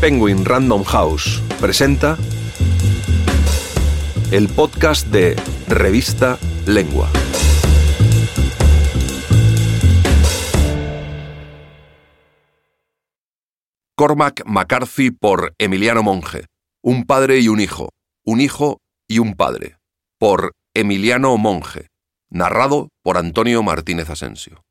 Penguin Random House presenta el podcast de Revista Lengua. Cormac McCarthy por Emiliano Monge. Un padre y un hijo. Un hijo y un padre. Por Emiliano Monge. Narrado por Antonio Martínez Asensio.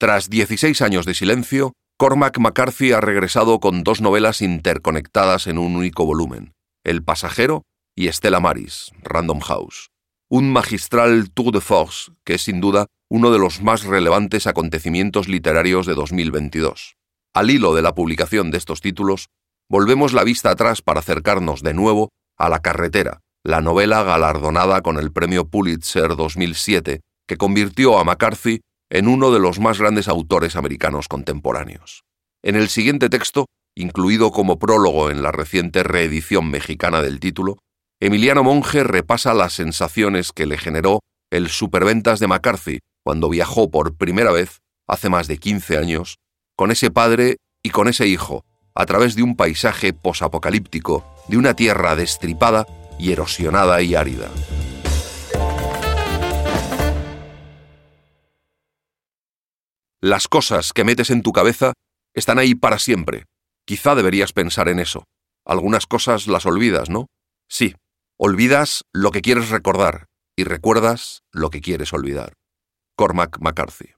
Tras 16 años de silencio, Cormac McCarthy ha regresado con dos novelas interconectadas en un único volumen, El pasajero y Estela Maris, Random House. Un magistral tour de force que es sin duda uno de los más relevantes acontecimientos literarios de 2022. Al hilo de la publicación de estos títulos, volvemos la vista atrás para acercarnos de nuevo a La carretera, la novela galardonada con el premio Pulitzer 2007, que convirtió a McCarthy en uno de los más grandes autores americanos contemporáneos. En el siguiente texto, incluido como prólogo en la reciente reedición mexicana del título, Emiliano Monge repasa las sensaciones que le generó el superventas de McCarthy cuando viajó por primera vez, hace más de 15 años, con ese padre y con ese hijo, a través de un paisaje posapocalíptico, de una tierra destripada y erosionada y árida. Las cosas que metes en tu cabeza están ahí para siempre. Quizá deberías pensar en eso. Algunas cosas las olvidas, ¿no? Sí, olvidas lo que quieres recordar y recuerdas lo que quieres olvidar. Cormac McCarthy.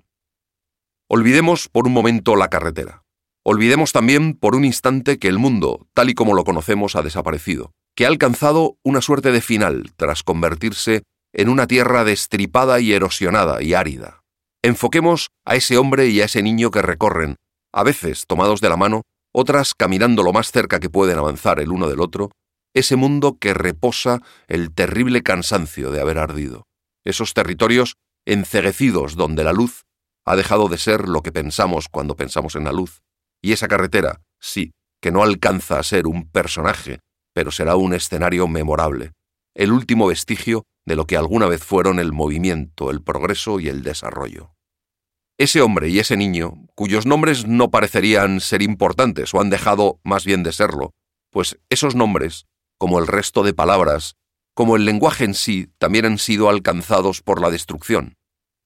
Olvidemos por un momento la carretera. Olvidemos también por un instante que el mundo, tal y como lo conocemos, ha desaparecido, que ha alcanzado una suerte de final tras convertirse en una tierra destripada y erosionada y árida. Enfoquemos a ese hombre y a ese niño que recorren, a veces tomados de la mano, otras caminando lo más cerca que pueden avanzar el uno del otro, ese mundo que reposa el terrible cansancio de haber ardido, esos territorios enceguecidos donde la luz ha dejado de ser lo que pensamos cuando pensamos en la luz, y esa carretera, sí, que no alcanza a ser un personaje, pero será un escenario memorable, el último vestigio de lo que alguna vez fueron el movimiento, el progreso y el desarrollo. Ese hombre y ese niño, cuyos nombres no parecerían ser importantes o han dejado más bien de serlo, pues esos nombres, como el resto de palabras, como el lenguaje en sí, también han sido alcanzados por la destrucción.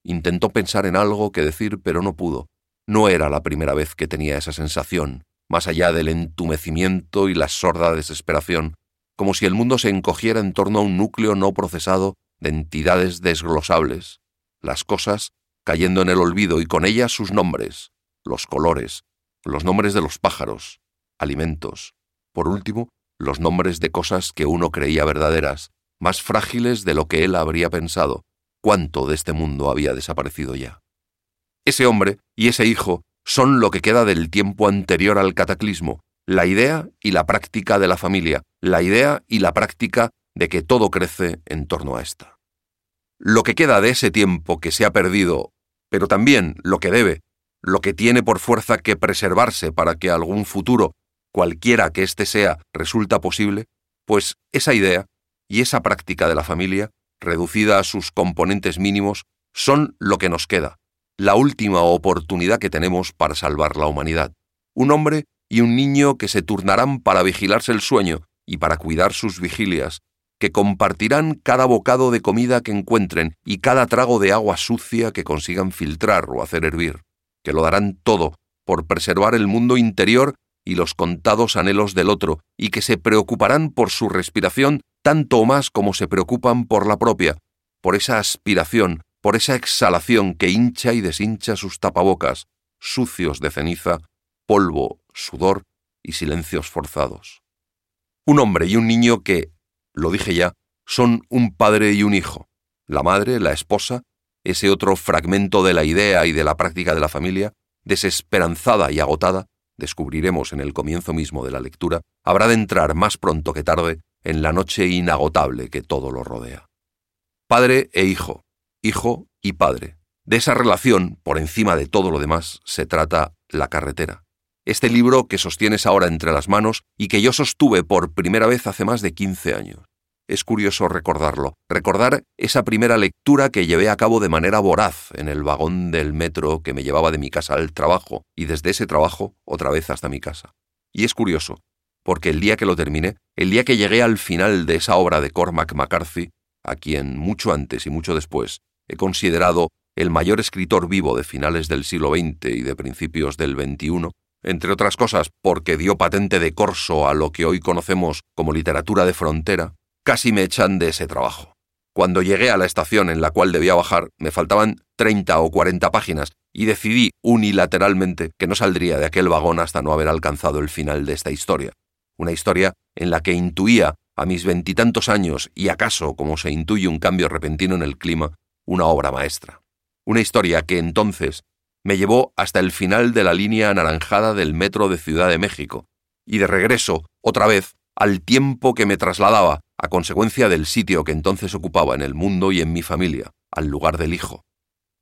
Intentó pensar en algo que decir, pero no pudo. No era la primera vez que tenía esa sensación, más allá del entumecimiento y la sorda desesperación, como si el mundo se encogiera en torno a un núcleo no procesado de entidades desglosables. Las cosas cayendo en el olvido y con ellas sus nombres, los colores, los nombres de los pájaros, alimentos, por último, los nombres de cosas que uno creía verdaderas, más frágiles de lo que él habría pensado, cuánto de este mundo había desaparecido ya. Ese hombre y ese hijo son lo que queda del tiempo anterior al cataclismo, la idea y la práctica de la familia, la idea y la práctica de que todo crece en torno a esta. Lo que queda de ese tiempo que se ha perdido pero también lo que debe, lo que tiene por fuerza que preservarse para que algún futuro, cualquiera que éste sea, resulta posible, pues esa idea y esa práctica de la familia, reducida a sus componentes mínimos, son lo que nos queda, la última oportunidad que tenemos para salvar la humanidad. Un hombre y un niño que se turnarán para vigilarse el sueño y para cuidar sus vigilias, que compartirán cada bocado de comida que encuentren y cada trago de agua sucia que consigan filtrar o hacer hervir, que lo darán todo por preservar el mundo interior y los contados anhelos del otro, y que se preocuparán por su respiración tanto o más como se preocupan por la propia, por esa aspiración, por esa exhalación que hincha y deshincha sus tapabocas, sucios de ceniza, polvo, sudor y silencios forzados. Un hombre y un niño que, lo dije ya, son un padre y un hijo. La madre, la esposa, ese otro fragmento de la idea y de la práctica de la familia, desesperanzada y agotada, descubriremos en el comienzo mismo de la lectura, habrá de entrar más pronto que tarde en la noche inagotable que todo lo rodea. Padre e hijo, hijo y padre. De esa relación, por encima de todo lo demás, se trata La carretera, este libro que sostienes ahora entre las manos y que yo sostuve por primera vez hace más de 15 años. Es curioso recordarlo, recordar esa primera lectura que llevé a cabo de manera voraz en el vagón del metro que me llevaba de mi casa al trabajo y desde ese trabajo otra vez hasta mi casa. Y es curioso, porque el día que lo terminé, el día que llegué al final de esa obra de Cormac McCarthy, a quien mucho antes y mucho después he considerado el mayor escritor vivo de finales del siglo XX y de principios del XXI, entre otras cosas porque dio patente de corso a lo que hoy conocemos como literatura de frontera, casi me echan de ese trabajo. Cuando llegué a la estación en la cual debía bajar, me faltaban 30 o 40 páginas y decidí unilateralmente que no saldría de aquel vagón hasta no haber alcanzado el final de esta historia una historia en la que intuía, a mis veintitantos años, y acaso como se intuye un cambio repentino en el clima, una obra maestra. Una historia que entonces me llevó hasta el final de la línea anaranjada del metro de Ciudad de México, y de regreso, otra vez, al tiempo que me trasladaba, a consecuencia del sitio que entonces ocupaba en el mundo y en mi familia, al lugar del hijo.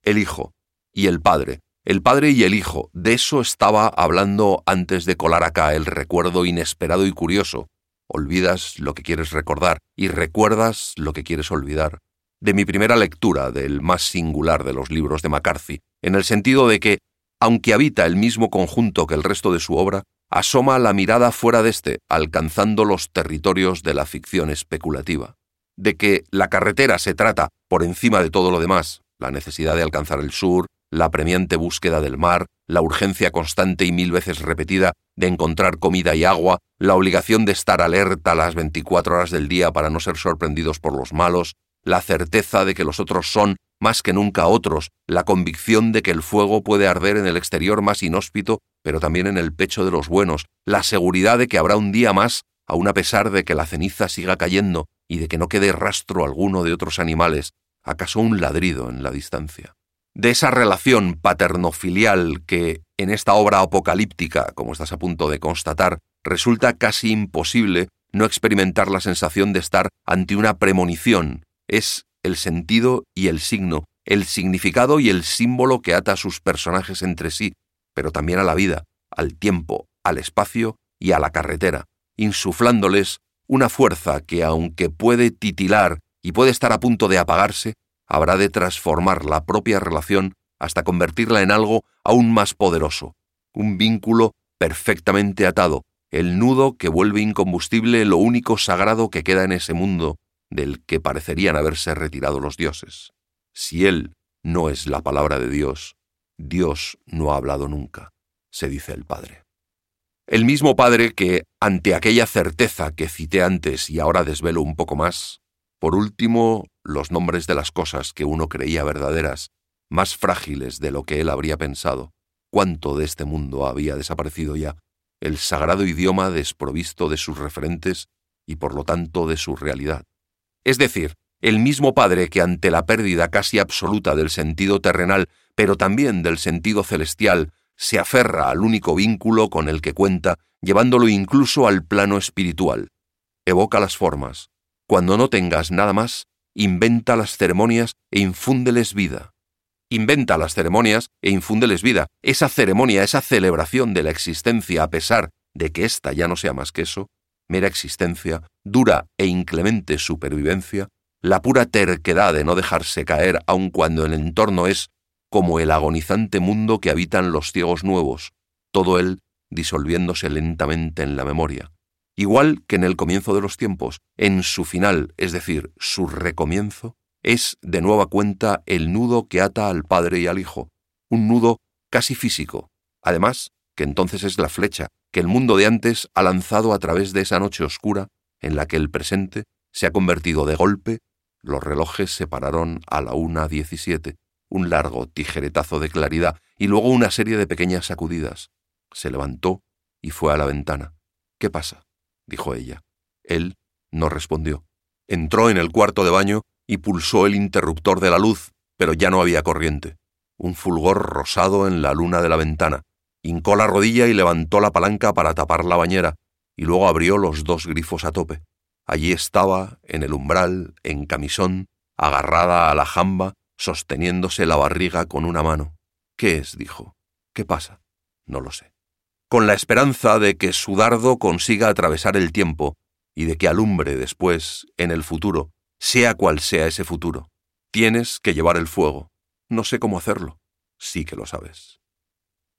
El hijo y el padre, el padre y el hijo, de eso estaba hablando antes de colar acá el recuerdo inesperado y curioso. Olvidas lo que quieres recordar y recuerdas lo que quieres olvidar. De mi primera lectura del más singular de los libros de McCarthy, en el sentido de que, aunque habita el mismo conjunto que el resto de su obra, asoma la mirada fuera de éste, alcanzando los territorios de la ficción especulativa. De que la carretera se trata, por encima de todo lo demás, la necesidad de alcanzar el sur, la premiante búsqueda del mar, la urgencia constante y mil veces repetida de encontrar comida y agua, la obligación de estar alerta las 24 horas del día para no ser sorprendidos por los malos, la certeza de que los otros son más que nunca otros, la convicción de que el fuego puede arder en el exterior más inhóspito, pero también en el pecho de los buenos, la seguridad de que habrá un día más, aun a pesar de que la ceniza siga cayendo y de que no quede rastro alguno de otros animales, acaso un ladrido en la distancia de esa relación paterno-filial que, en esta obra apocalíptica, como estás a punto de constatar, resulta casi imposible no experimentar la sensación de estar ante una premonición. Es el sentido y el signo, el significado y el símbolo que ata a sus personajes entre sí, pero también a la vida, al tiempo, al espacio y a la carretera, insuflándoles una fuerza que, aunque puede titilar y puede estar a punto de apagarse, habrá de transformar la propia relación hasta convertirla en algo aún más poderoso, un vínculo perfectamente atado, el nudo que vuelve incombustible lo único sagrado que queda en ese mundo del que parecerían haberse retirado los dioses. Si Él no es la palabra de Dios, Dios no ha hablado nunca, se dice el Padre. El mismo Padre que, ante aquella certeza que cité antes y ahora desvelo un poco más, por último, los nombres de las cosas que uno creía verdaderas, más frágiles de lo que él habría pensado. Cuánto de este mundo había desaparecido ya, el sagrado idioma desprovisto de sus referentes y por lo tanto de su realidad. Es decir, el mismo Padre que ante la pérdida casi absoluta del sentido terrenal, pero también del sentido celestial, se aferra al único vínculo con el que cuenta, llevándolo incluso al plano espiritual. Evoca las formas, cuando no tengas nada más, inventa las ceremonias e infúndeles vida. Inventa las ceremonias e infúndeles vida. Esa ceremonia, esa celebración de la existencia a pesar de que ésta ya no sea más que eso, mera existencia, dura e inclemente supervivencia, la pura terquedad de no dejarse caer aun cuando el entorno es como el agonizante mundo que habitan los ciegos nuevos, todo él disolviéndose lentamente en la memoria, Igual que en el comienzo de los tiempos, en su final, es decir, su recomienzo, es de nueva cuenta el nudo que ata al Padre y al Hijo, un nudo casi físico, además que entonces es la flecha que el mundo de antes ha lanzado a través de esa noche oscura en la que el presente se ha convertido de golpe, los relojes se pararon a la una diecisiete, un largo tijeretazo de claridad y luego una serie de pequeñas sacudidas. Se levantó y fue a la ventana. ¿Qué pasa? dijo ella. Él no respondió. Entró en el cuarto de baño y pulsó el interruptor de la luz, pero ya no había corriente. Un fulgor rosado en la luna de la ventana. Hincó la rodilla y levantó la palanca para tapar la bañera, y luego abrió los dos grifos a tope. Allí estaba, en el umbral, en camisón, agarrada a la jamba, sosteniéndose la barriga con una mano. ¿Qué es? dijo. ¿Qué pasa? No lo sé con la esperanza de que su dardo consiga atravesar el tiempo y de que alumbre después, en el futuro, sea cual sea ese futuro. Tienes que llevar el fuego. No sé cómo hacerlo. Sí que lo sabes.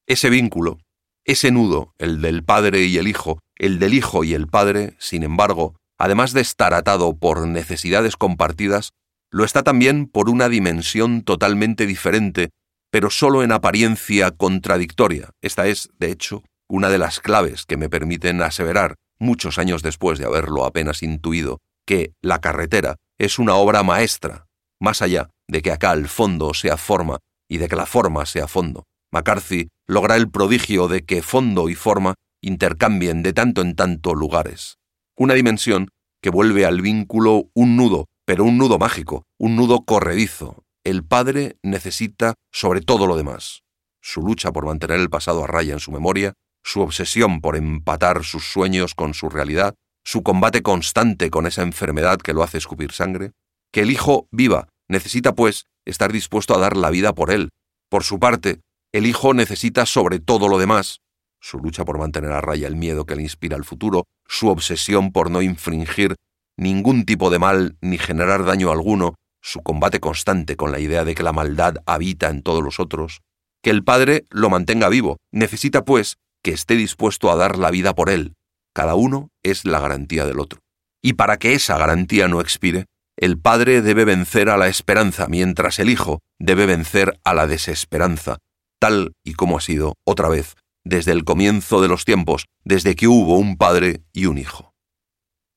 Ese vínculo, Ese nudo, el del padre y el hijo, el del hijo y el padre, sin embargo, además de estar atado por necesidades compartidas, lo está también por una dimensión totalmente diferente, pero solo en apariencia contradictoria. Esta es, de hecho, una de las claves que me permiten aseverar, muchos años después de haberlo apenas intuido, que La carretera es una obra maestra, más allá de que acá el fondo sea forma y de que la forma sea fondo. McCarthy logra el prodigio de que fondo y forma intercambien de tanto en tanto lugares. Una dimensión que vuelve al vínculo un nudo, pero un nudo mágico, un nudo corredizo. El padre necesita sobre todo lo demás. Su lucha por mantener el pasado a raya en su memoria, su obsesión por empatar sus sueños con su realidad, su combate constante con esa enfermedad que lo hace escupir sangre, que el hijo viva, necesita pues estar dispuesto a dar la vida por él. Por su parte, el hijo necesita sobre todo lo demás, su lucha por mantener a raya el miedo que le inspira el futuro, su obsesión por no infringir ningún tipo de mal ni generar daño alguno, su combate constante con la idea de que la maldad habita en todos los otros, que el padre lo mantenga vivo, necesita pues que esté dispuesto a dar la vida por él, cada uno es la garantía del otro. Y para que esa garantía no expire, el padre debe vencer a la esperanza, mientras el hijo debe vencer a la desesperanza, tal y como ha sido, otra vez, desde el comienzo de los tiempos, desde que hubo un padre y un hijo.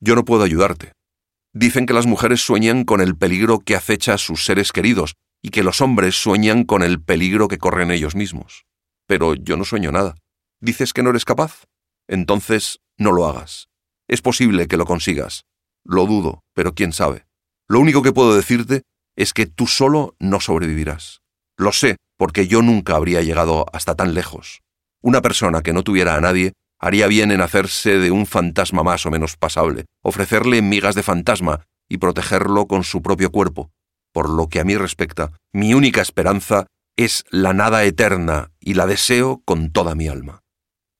Yo no puedo ayudarte. Dicen que las mujeres sueñan con el peligro que acecha a sus seres queridos y que los hombres sueñan con el peligro que corren ellos mismos. Pero yo no sueño nada. ¿Dices que no eres capaz? Entonces no lo hagas. Es posible que lo consigas. Lo dudo, pero quién sabe. Lo único que puedo decirte es que tú solo no sobrevivirás. Lo sé, porque yo nunca habría llegado hasta tan lejos. Una persona que no tuviera a nadie haría bien en hacerse de un fantasma más o menos pasable, ofrecerle migas de fantasma y protegerlo con su propio cuerpo. Por lo que a mí respecta, mi única esperanza es la nada eterna y la deseo con toda mi alma.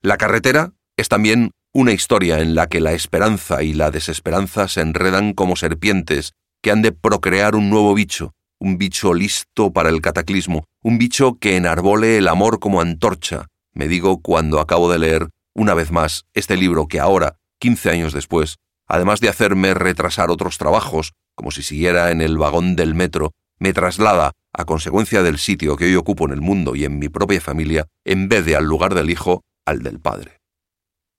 La carretera es también una historia en la que la esperanza y la desesperanza se enredan como serpientes que han de procrear un nuevo bicho, un bicho listo para el cataclismo, un bicho que enarbole el amor como antorcha, me digo cuando acabo de leer, una vez más, este libro que ahora, quince años después, además de hacerme retrasar otros trabajos, como si siguiera en el vagón del metro, me traslada, a consecuencia del sitio que hoy ocupo en el mundo y en mi propia familia, en vez de al lugar del hijo, al del padre.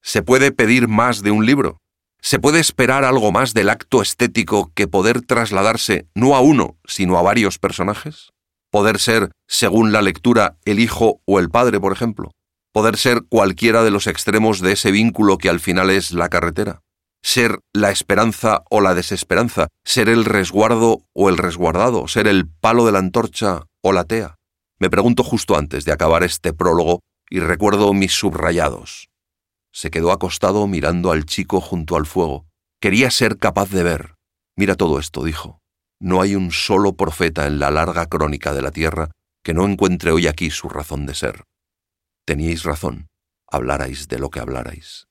¿Se puede pedir más de un libro? ¿Se puede esperar algo más del acto estético que poder trasladarse no a uno, sino a varios personajes? ¿Poder ser, según la lectura, el hijo o el padre, por ejemplo? ¿Poder ser cualquiera de los extremos de ese vínculo que al final es la carretera? ¿Ser la esperanza o la desesperanza? ¿Ser el resguardo o el resguardado? ¿Ser el palo de la antorcha o la tea? Me pregunto justo antes de acabar este prólogo y recuerdo mis subrayados. Se quedó acostado mirando al chico junto al fuego. Quería ser capaz de ver. Mira todo esto, dijo. No hay un solo profeta en la larga crónica de la tierra que no encuentre hoy aquí su razón de ser. Teníais razón, hablarais de lo que hablarais.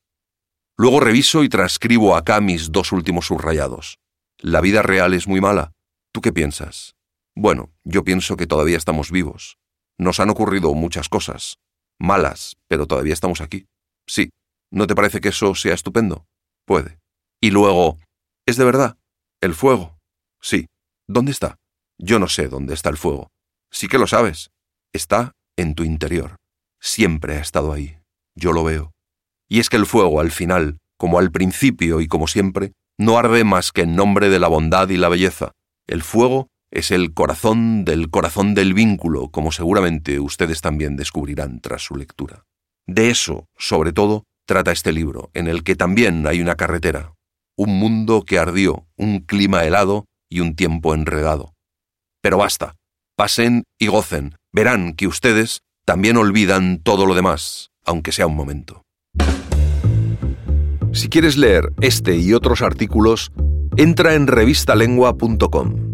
Luego reviso y transcribo acá mis dos últimos subrayados. La vida real es muy mala. ¿Tú qué piensas? Bueno, yo pienso que todavía estamos vivos. Nos han ocurrido muchas cosas. Malas, pero todavía estamos aquí. Sí, ¿No te parece que eso sea estupendo? Puede. Y luego, ¿es de verdad? ¿El fuego? Sí. ¿Dónde está? Yo no sé dónde está el fuego. Sí que lo sabes. Está en tu interior. Siempre ha estado ahí. Yo lo veo. Y es que el fuego, al final, como al principio y como siempre, no arde más que en nombre de la bondad y la belleza. El fuego es el corazón del corazón del vínculo, como seguramente ustedes también descubrirán tras su lectura. De eso, sobre todo, trata este libro, en el que también hay una carretera, un mundo que ardió, un clima helado y un tiempo enredado. Pero basta, pasen y gocen, verán que ustedes también olvidan todo lo demás, aunque sea un momento. Si quieres leer este y otros artículos, entra en revistalengua.com.